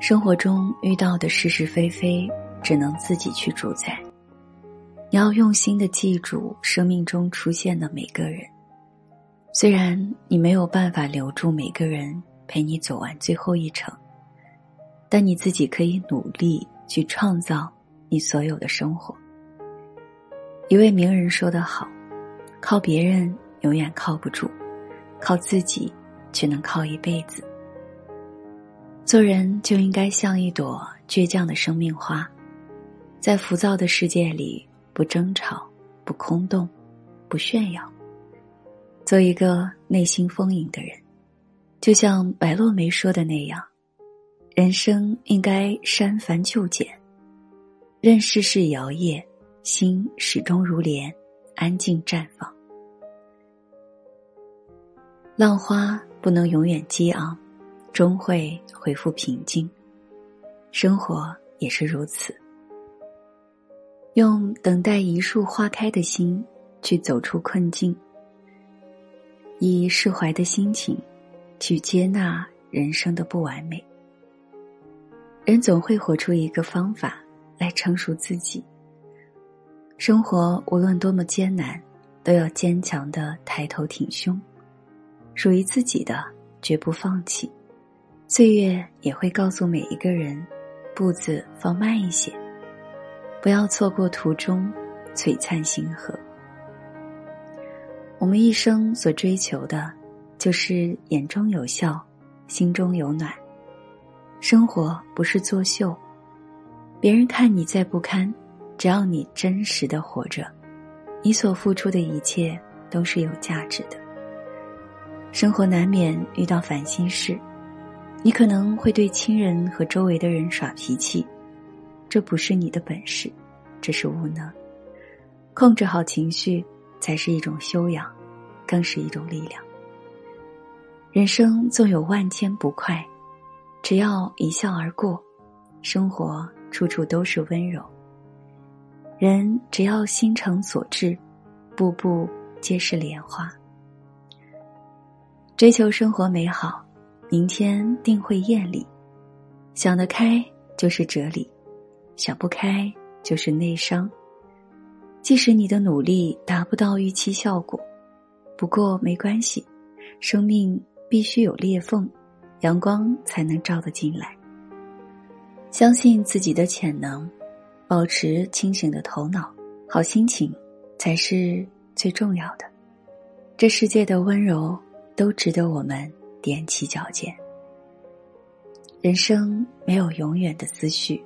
生活中遇到的是是非非，只能自己去主宰。你要用心的记住生命中出现的每个人，虽然你没有办法留住每个人陪你走完最后一程，但你自己可以努力去创造你所有的生活。一位名人说得好：“靠别人永远靠不住，靠自己却能靠一辈子。”做人就应该像一朵倔强的生命花，在浮躁的世界里。不争吵，不空洞，不炫耀。做一个内心丰盈的人，就像白落梅说的那样，人生应该删繁就简，任世事摇曳，心始终如莲，安静绽放。浪花不能永远激昂，终会恢复平静。生活也是如此。用等待一束花开的心去走出困境，以释怀的心情去接纳人生的不完美。人总会活出一个方法来成熟自己。生活无论多么艰难，都要坚强的抬头挺胸，属于自己的绝不放弃。岁月也会告诉每一个人，步子放慢一些。不要错过途中璀璨星河。我们一生所追求的，就是眼中有笑，心中有暖。生活不是作秀，别人看你再不堪，只要你真实的活着，你所付出的一切都是有价值的。生活难免遇到烦心事，你可能会对亲人和周围的人耍脾气。这不是你的本事，这是无能。控制好情绪，才是一种修养，更是一种力量。人生纵有万千不快，只要一笑而过，生活处处都是温柔。人只要心诚所至，步步皆是莲花。追求生活美好，明天定会艳丽。想得开就是哲理。想不开就是内伤。即使你的努力达不到预期效果，不过没关系，生命必须有裂缝，阳光才能照得进来。相信自己的潜能，保持清醒的头脑，好心情才是最重要的。这世界的温柔都值得我们踮起脚尖。人生没有永远的思绪。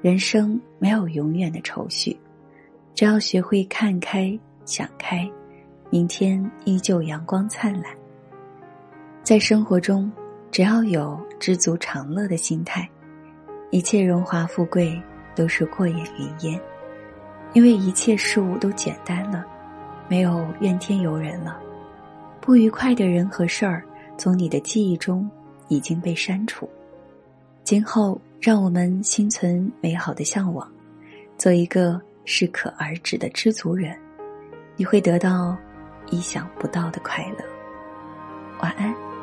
人生没有永远的愁绪，只要学会看开、想开，明天依旧阳光灿烂。在生活中，只要有知足常乐的心态，一切荣华富贵都是过眼云烟，因为一切事物都简单了，没有怨天尤人了，不愉快的人和事儿从你的记忆中已经被删除，今后。让我们心存美好的向往，做一个适可而止的知足人，你会得到意想不到的快乐。晚安。